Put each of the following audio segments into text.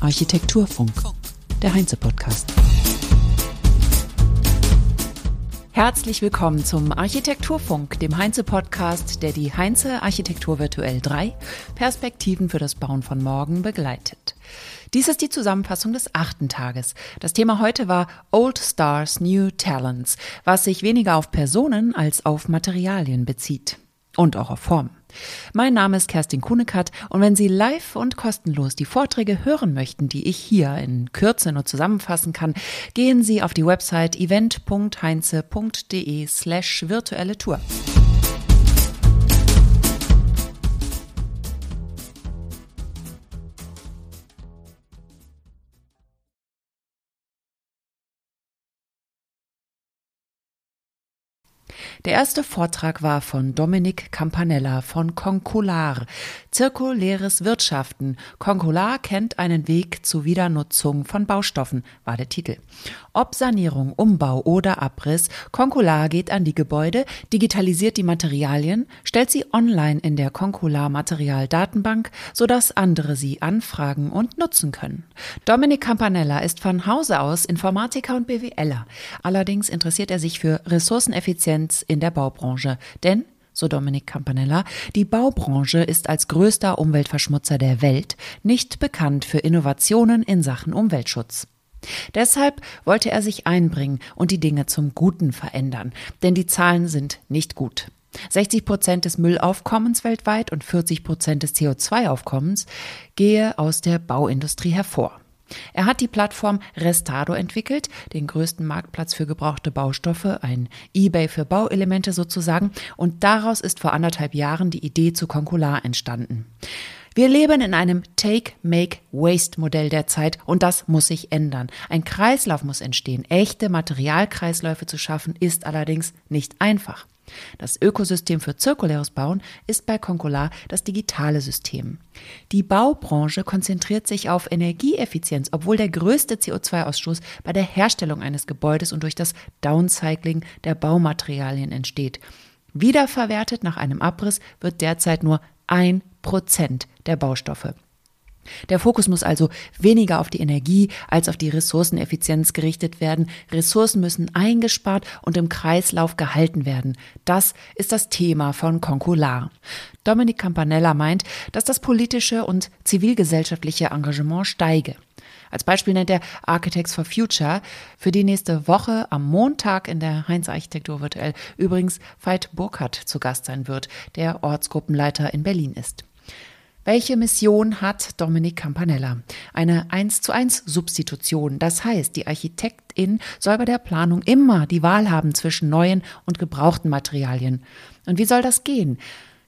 Architekturfunk, der Heinze-Podcast. Herzlich willkommen zum Architekturfunk, dem Heinze-Podcast, der die Heinze Architektur Virtuell 3 Perspektiven für das Bauen von morgen begleitet. Dies ist die Zusammenfassung des achten Tages. Das Thema heute war Old Stars, New Talents, was sich weniger auf Personen als auf Materialien bezieht. Und auch auf Form. Mein Name ist Kerstin Kunekat und wenn Sie live und kostenlos die Vorträge hören möchten, die ich hier in Kürze nur zusammenfassen kann, gehen Sie auf die Website event.heinze.de slash virtuelle Tour. Der erste Vortrag war von Dominik Campanella von Concular. Zirkuläres Wirtschaften. Concular kennt einen Weg zur Wiedernutzung von Baustoffen, war der Titel. Ob Sanierung, Umbau oder Abriss, Concular geht an die Gebäude, digitalisiert die Materialien, stellt sie online in der Concular Materialdatenbank, sodass andere sie anfragen und nutzen können. Dominik Campanella ist von Hause aus Informatiker und BWLer. Allerdings interessiert er sich für Ressourceneffizienz in der Baubranche. Denn so Dominik Campanella, die Baubranche ist als größter Umweltverschmutzer der Welt nicht bekannt für Innovationen in Sachen Umweltschutz. Deshalb wollte er sich einbringen und die Dinge zum Guten verändern, denn die Zahlen sind nicht gut. 60 Prozent des Müllaufkommens weltweit und 40 Prozent des CO2-Aufkommens gehe aus der Bauindustrie hervor. Er hat die Plattform Restado entwickelt, den größten Marktplatz für gebrauchte Baustoffe, ein eBay für Bauelemente sozusagen, und daraus ist vor anderthalb Jahren die Idee zu Concular entstanden. Wir leben in einem Take-Make-Waste-Modell der Zeit und das muss sich ändern. Ein Kreislauf muss entstehen. Echte Materialkreisläufe zu schaffen ist allerdings nicht einfach. Das Ökosystem für zirkuläres Bauen ist bei Concolar das digitale System. Die Baubranche konzentriert sich auf Energieeffizienz, obwohl der größte CO2-Ausstoß bei der Herstellung eines Gebäudes und durch das Downcycling der Baumaterialien entsteht. Wiederverwertet nach einem Abriss wird derzeit nur ein Prozent der Baustoffe. Der Fokus muss also weniger auf die Energie als auf die Ressourceneffizienz gerichtet werden. Ressourcen müssen eingespart und im Kreislauf gehalten werden. Das ist das Thema von Concular. Dominik Campanella meint, dass das politische und zivilgesellschaftliche Engagement steige. Als Beispiel nennt er Architects for Future, für die nächste Woche am Montag in der Heinz Architektur virtuell übrigens Veit Burkhardt zu Gast sein wird, der Ortsgruppenleiter in Berlin ist. Welche Mission hat Dominik Campanella? Eine 1 zu 1 Substitution. Das heißt, die Architektin soll bei der Planung immer die Wahl haben zwischen neuen und gebrauchten Materialien. Und wie soll das gehen?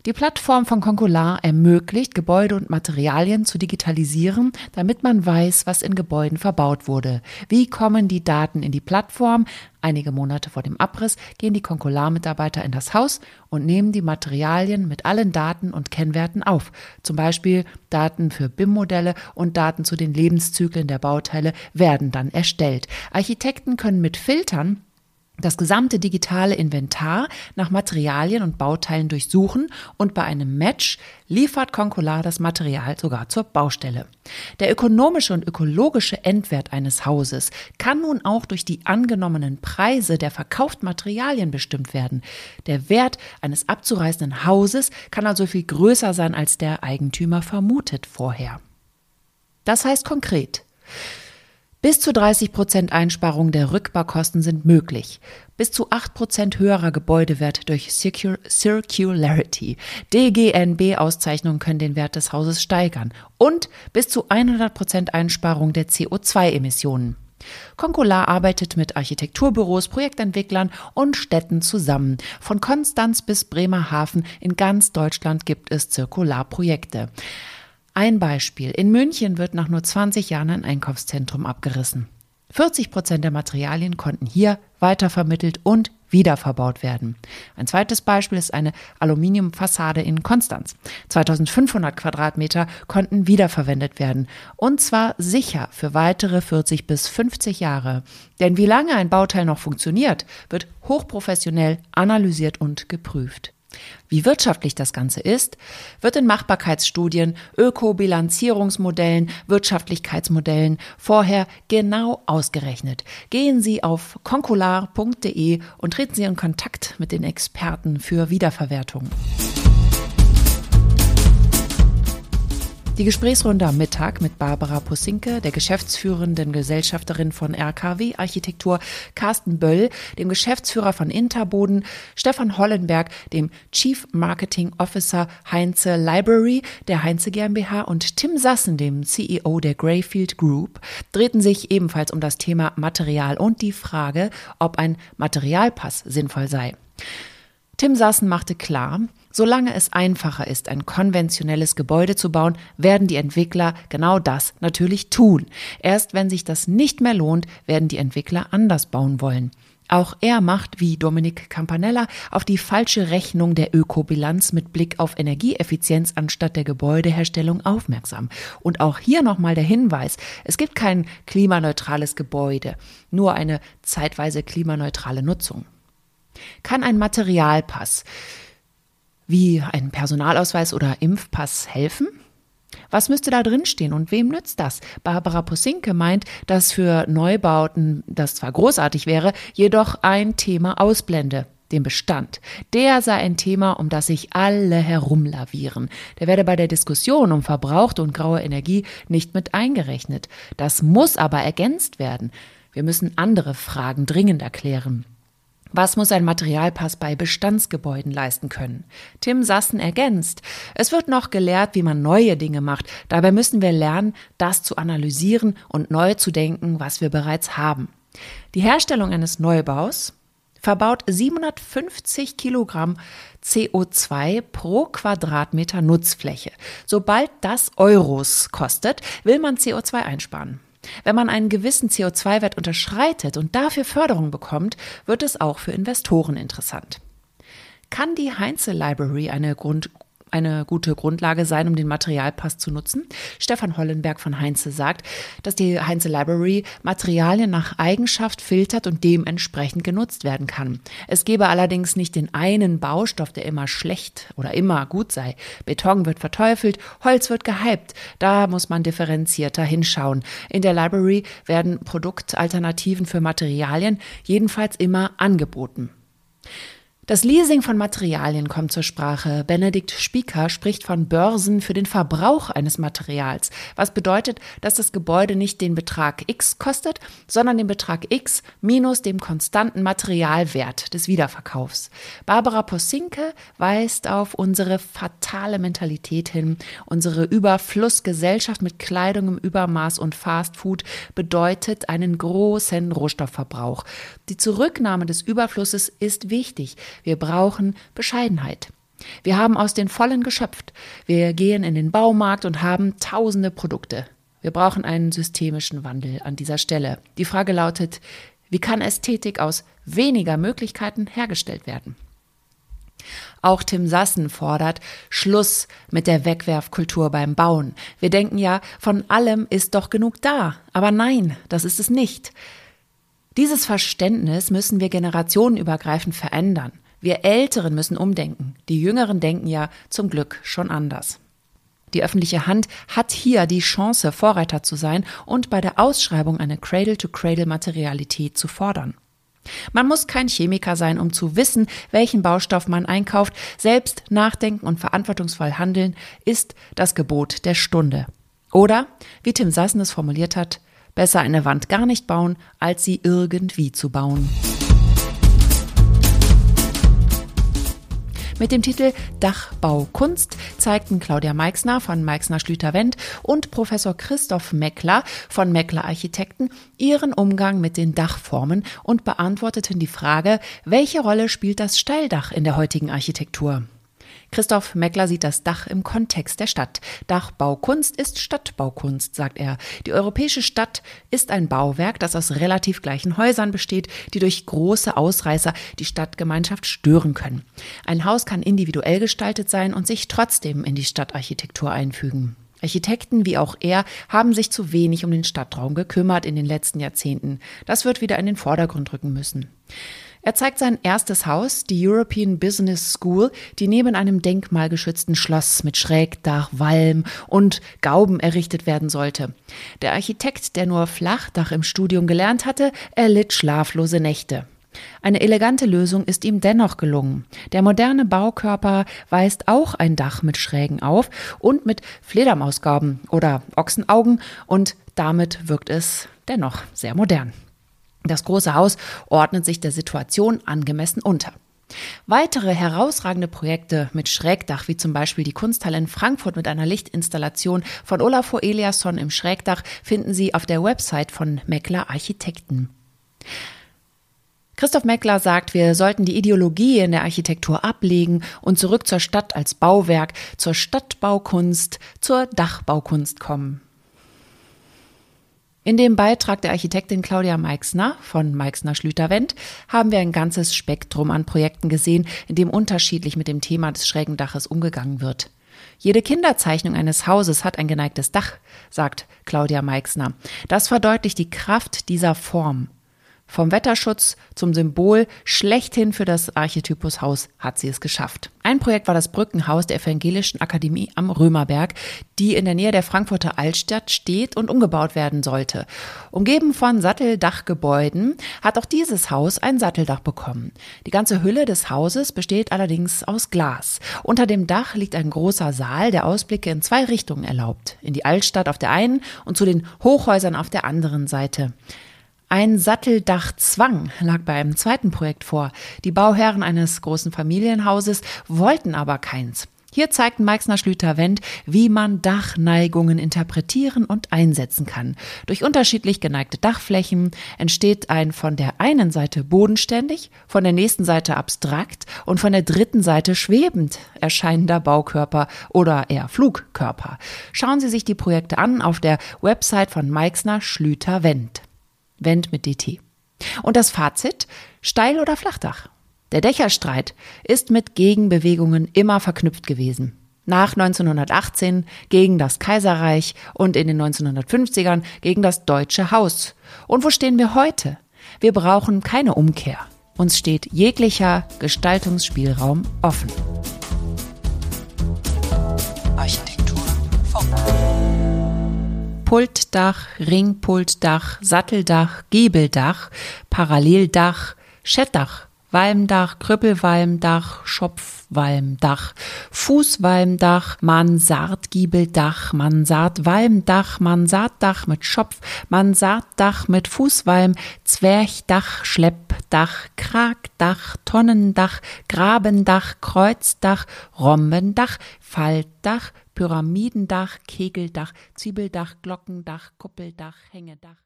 Die Plattform von Concolar ermöglicht, Gebäude und Materialien zu digitalisieren, damit man weiß, was in Gebäuden verbaut wurde. Wie kommen die Daten in die Plattform? Einige Monate vor dem Abriss gehen die Concolar-Mitarbeiter in das Haus und nehmen die Materialien mit allen Daten und Kennwerten auf. Zum Beispiel Daten für BIM-Modelle und Daten zu den Lebenszyklen der Bauteile werden dann erstellt. Architekten können mit Filtern das gesamte digitale Inventar nach Materialien und Bauteilen durchsuchen und bei einem Match liefert Concolar das Material sogar zur Baustelle. Der ökonomische und ökologische Endwert eines Hauses kann nun auch durch die angenommenen Preise der verkauften Materialien bestimmt werden. Der Wert eines abzureißenden Hauses kann also viel größer sein, als der Eigentümer vermutet vorher. Das heißt konkret, bis zu 30 Prozent Einsparung der Rückbaukosten sind möglich. Bis zu 8 Prozent höherer Gebäudewert durch Circul Circularity. DGNB-Auszeichnungen können den Wert des Hauses steigern. Und bis zu 100 Prozent Einsparung der CO2-Emissionen. Concolar arbeitet mit Architekturbüros, Projektentwicklern und Städten zusammen. Von Konstanz bis Bremerhaven in ganz Deutschland gibt es Zirkularprojekte. Ein Beispiel. In München wird nach nur 20 Jahren ein Einkaufszentrum abgerissen. 40 Prozent der Materialien konnten hier weitervermittelt und wiederverbaut werden. Ein zweites Beispiel ist eine Aluminiumfassade in Konstanz. 2500 Quadratmeter konnten wiederverwendet werden. Und zwar sicher für weitere 40 bis 50 Jahre. Denn wie lange ein Bauteil noch funktioniert, wird hochprofessionell analysiert und geprüft. Wie wirtschaftlich das Ganze ist, wird in Machbarkeitsstudien, Ökobilanzierungsmodellen, Wirtschaftlichkeitsmodellen vorher genau ausgerechnet. Gehen Sie auf concular.de und treten Sie in Kontakt mit den Experten für Wiederverwertung. Die Gesprächsrunde am Mittag mit Barbara Posinke, der geschäftsführenden Gesellschafterin von RKW Architektur, Carsten Böll, dem Geschäftsführer von Interboden, Stefan Hollenberg, dem Chief Marketing Officer Heinze Library der Heinze GmbH und Tim Sassen, dem CEO der Greyfield Group, drehten sich ebenfalls um das Thema Material und die Frage, ob ein Materialpass sinnvoll sei. Tim Sassen machte klar, Solange es einfacher ist, ein konventionelles Gebäude zu bauen, werden die Entwickler genau das natürlich tun. Erst wenn sich das nicht mehr lohnt, werden die Entwickler anders bauen wollen. Auch er macht, wie Dominik Campanella, auf die falsche Rechnung der Ökobilanz mit Blick auf Energieeffizienz anstatt der Gebäudeherstellung aufmerksam. Und auch hier nochmal der Hinweis, es gibt kein klimaneutrales Gebäude, nur eine zeitweise klimaneutrale Nutzung. Kann ein Materialpass wie ein Personalausweis oder Impfpass helfen? Was müsste da drin stehen und wem nützt das? Barbara Posinke meint, dass für Neubauten das zwar großartig wäre, jedoch ein Thema ausblende, den Bestand. Der sei ein Thema, um das sich alle herumlavieren. Der werde bei der Diskussion um verbrauchte und graue Energie nicht mit eingerechnet. Das muss aber ergänzt werden. Wir müssen andere Fragen dringend erklären. Was muss ein Materialpass bei Bestandsgebäuden leisten können? Tim Sassen ergänzt, es wird noch gelehrt, wie man neue Dinge macht. Dabei müssen wir lernen, das zu analysieren und neu zu denken, was wir bereits haben. Die Herstellung eines Neubaus verbaut 750 Kilogramm CO2 pro Quadratmeter Nutzfläche. Sobald das Euros kostet, will man CO2 einsparen. Wenn man einen gewissen CO2-Wert unterschreitet und dafür Förderung bekommt, wird es auch für Investoren interessant. Kann die Heinze Library eine Grund eine gute Grundlage sein, um den Materialpass zu nutzen. Stefan Hollenberg von Heinze sagt, dass die Heinze Library Materialien nach Eigenschaft filtert und dementsprechend genutzt werden kann. Es gebe allerdings nicht den einen Baustoff, der immer schlecht oder immer gut sei. Beton wird verteufelt, Holz wird gehypt. Da muss man differenzierter hinschauen. In der Library werden Produktalternativen für Materialien jedenfalls immer angeboten. Das Leasing von Materialien kommt zur Sprache. Benedikt Spieker spricht von Börsen für den Verbrauch eines Materials, was bedeutet, dass das Gebäude nicht den Betrag X kostet, sondern den Betrag X minus dem konstanten Materialwert des Wiederverkaufs. Barbara Posinke weist auf unsere fatale Mentalität hin. Unsere Überflussgesellschaft mit Kleidung im Übermaß und Fastfood bedeutet einen großen Rohstoffverbrauch. Die Zurücknahme des Überflusses ist wichtig. Wir brauchen Bescheidenheit. Wir haben aus den Vollen geschöpft. Wir gehen in den Baumarkt und haben tausende Produkte. Wir brauchen einen systemischen Wandel an dieser Stelle. Die Frage lautet, wie kann Ästhetik aus weniger Möglichkeiten hergestellt werden? Auch Tim Sassen fordert Schluss mit der Wegwerfkultur beim Bauen. Wir denken ja, von allem ist doch genug da. Aber nein, das ist es nicht. Dieses Verständnis müssen wir generationenübergreifend verändern. Wir Älteren müssen umdenken. Die Jüngeren denken ja zum Glück schon anders. Die öffentliche Hand hat hier die Chance, Vorreiter zu sein und bei der Ausschreibung eine Cradle-to-Cradle-Materialität zu fordern. Man muss kein Chemiker sein, um zu wissen, welchen Baustoff man einkauft. Selbst nachdenken und verantwortungsvoll handeln ist das Gebot der Stunde. Oder, wie Tim Sassen es formuliert hat, besser eine Wand gar nicht bauen, als sie irgendwie zu bauen. Mit dem Titel Dachbaukunst zeigten Claudia Meixner von Meixner Schlüter Wendt und Professor Christoph Meckler von Meckler Architekten ihren Umgang mit den Dachformen und beantworteten die Frage, welche Rolle spielt das Steildach in der heutigen Architektur? Christoph Meckler sieht das Dach im Kontext der Stadt. Dachbaukunst ist Stadtbaukunst, sagt er. Die europäische Stadt ist ein Bauwerk, das aus relativ gleichen Häusern besteht, die durch große Ausreißer die Stadtgemeinschaft stören können. Ein Haus kann individuell gestaltet sein und sich trotzdem in die Stadtarchitektur einfügen. Architekten wie auch er haben sich zu wenig um den Stadtraum gekümmert in den letzten Jahrzehnten. Das wird wieder in den Vordergrund rücken müssen. Er zeigt sein erstes Haus, die European Business School, die neben einem denkmalgeschützten Schloss mit Schrägdach, Walm und Gauben errichtet werden sollte. Der Architekt, der nur Flachdach im Studium gelernt hatte, erlitt schlaflose Nächte. Eine elegante Lösung ist ihm dennoch gelungen. Der moderne Baukörper weist auch ein Dach mit Schrägen auf und mit Fledermausgauben oder Ochsenaugen und damit wirkt es dennoch sehr modern. Das große Haus ordnet sich der Situation angemessen unter. Weitere herausragende Projekte mit Schrägdach, wie zum Beispiel die Kunsthalle in Frankfurt mit einer Lichtinstallation von Olafur Eliasson im Schrägdach, finden Sie auf der Website von Meckler Architekten. Christoph Meckler sagt, wir sollten die Ideologie in der Architektur ablegen und zurück zur Stadt als Bauwerk, zur Stadtbaukunst, zur Dachbaukunst kommen. In dem Beitrag der Architektin Claudia Meixner von Meixner Schlüter-Wendt haben wir ein ganzes Spektrum an Projekten gesehen, in dem unterschiedlich mit dem Thema des schrägen Daches umgegangen wird. Jede Kinderzeichnung eines Hauses hat ein geneigtes Dach, sagt Claudia Meixner. Das verdeutlicht die Kraft dieser Form. Vom Wetterschutz zum Symbol schlechthin für das Archetypushaus hat sie es geschafft. Ein Projekt war das Brückenhaus der Evangelischen Akademie am Römerberg, die in der Nähe der Frankfurter Altstadt steht und umgebaut werden sollte. Umgeben von Satteldachgebäuden hat auch dieses Haus ein Satteldach bekommen. Die ganze Hülle des Hauses besteht allerdings aus Glas. Unter dem Dach liegt ein großer Saal, der Ausblicke in zwei Richtungen erlaubt. In die Altstadt auf der einen und zu den Hochhäusern auf der anderen Seite. Ein Satteldachzwang lag bei einem zweiten Projekt vor. Die Bauherren eines großen Familienhauses wollten aber keins. Hier zeigten Meixner Schlüter-Wendt, wie man Dachneigungen interpretieren und einsetzen kann. Durch unterschiedlich geneigte Dachflächen entsteht ein von der einen Seite bodenständig, von der nächsten Seite abstrakt und von der dritten Seite schwebend erscheinender Baukörper oder eher Flugkörper. Schauen Sie sich die Projekte an auf der Website von Meixner Schlüter-Wendt. Wendt mit DT. Und das Fazit? Steil oder Flachdach? Der Dächerstreit ist mit Gegenbewegungen immer verknüpft gewesen. Nach 1918 gegen das Kaiserreich und in den 1950ern gegen das Deutsche Haus. Und wo stehen wir heute? Wir brauchen keine Umkehr. Uns steht jeglicher Gestaltungsspielraum offen. Architektur. Funk. Pultdach, Ringpultdach, Satteldach, Giebeldach, Paralleldach, Schettdach, Walmdach, Krüppelwalmdach, Schopfwalmdach, Fußwalmdach, Mansardgiebeldach, Mansardwalmdach, Mansarddach mit Schopf, Mansarddach mit Fußwalm, Zwerchdach, Schleppdach, Kragdach, Tonnendach, Grabendach, Kreuzdach, Rhombendach, Faltdach, Pyramidendach, Kegeldach, Zwiebeldach, Glockendach, Kuppeldach, Hängedach.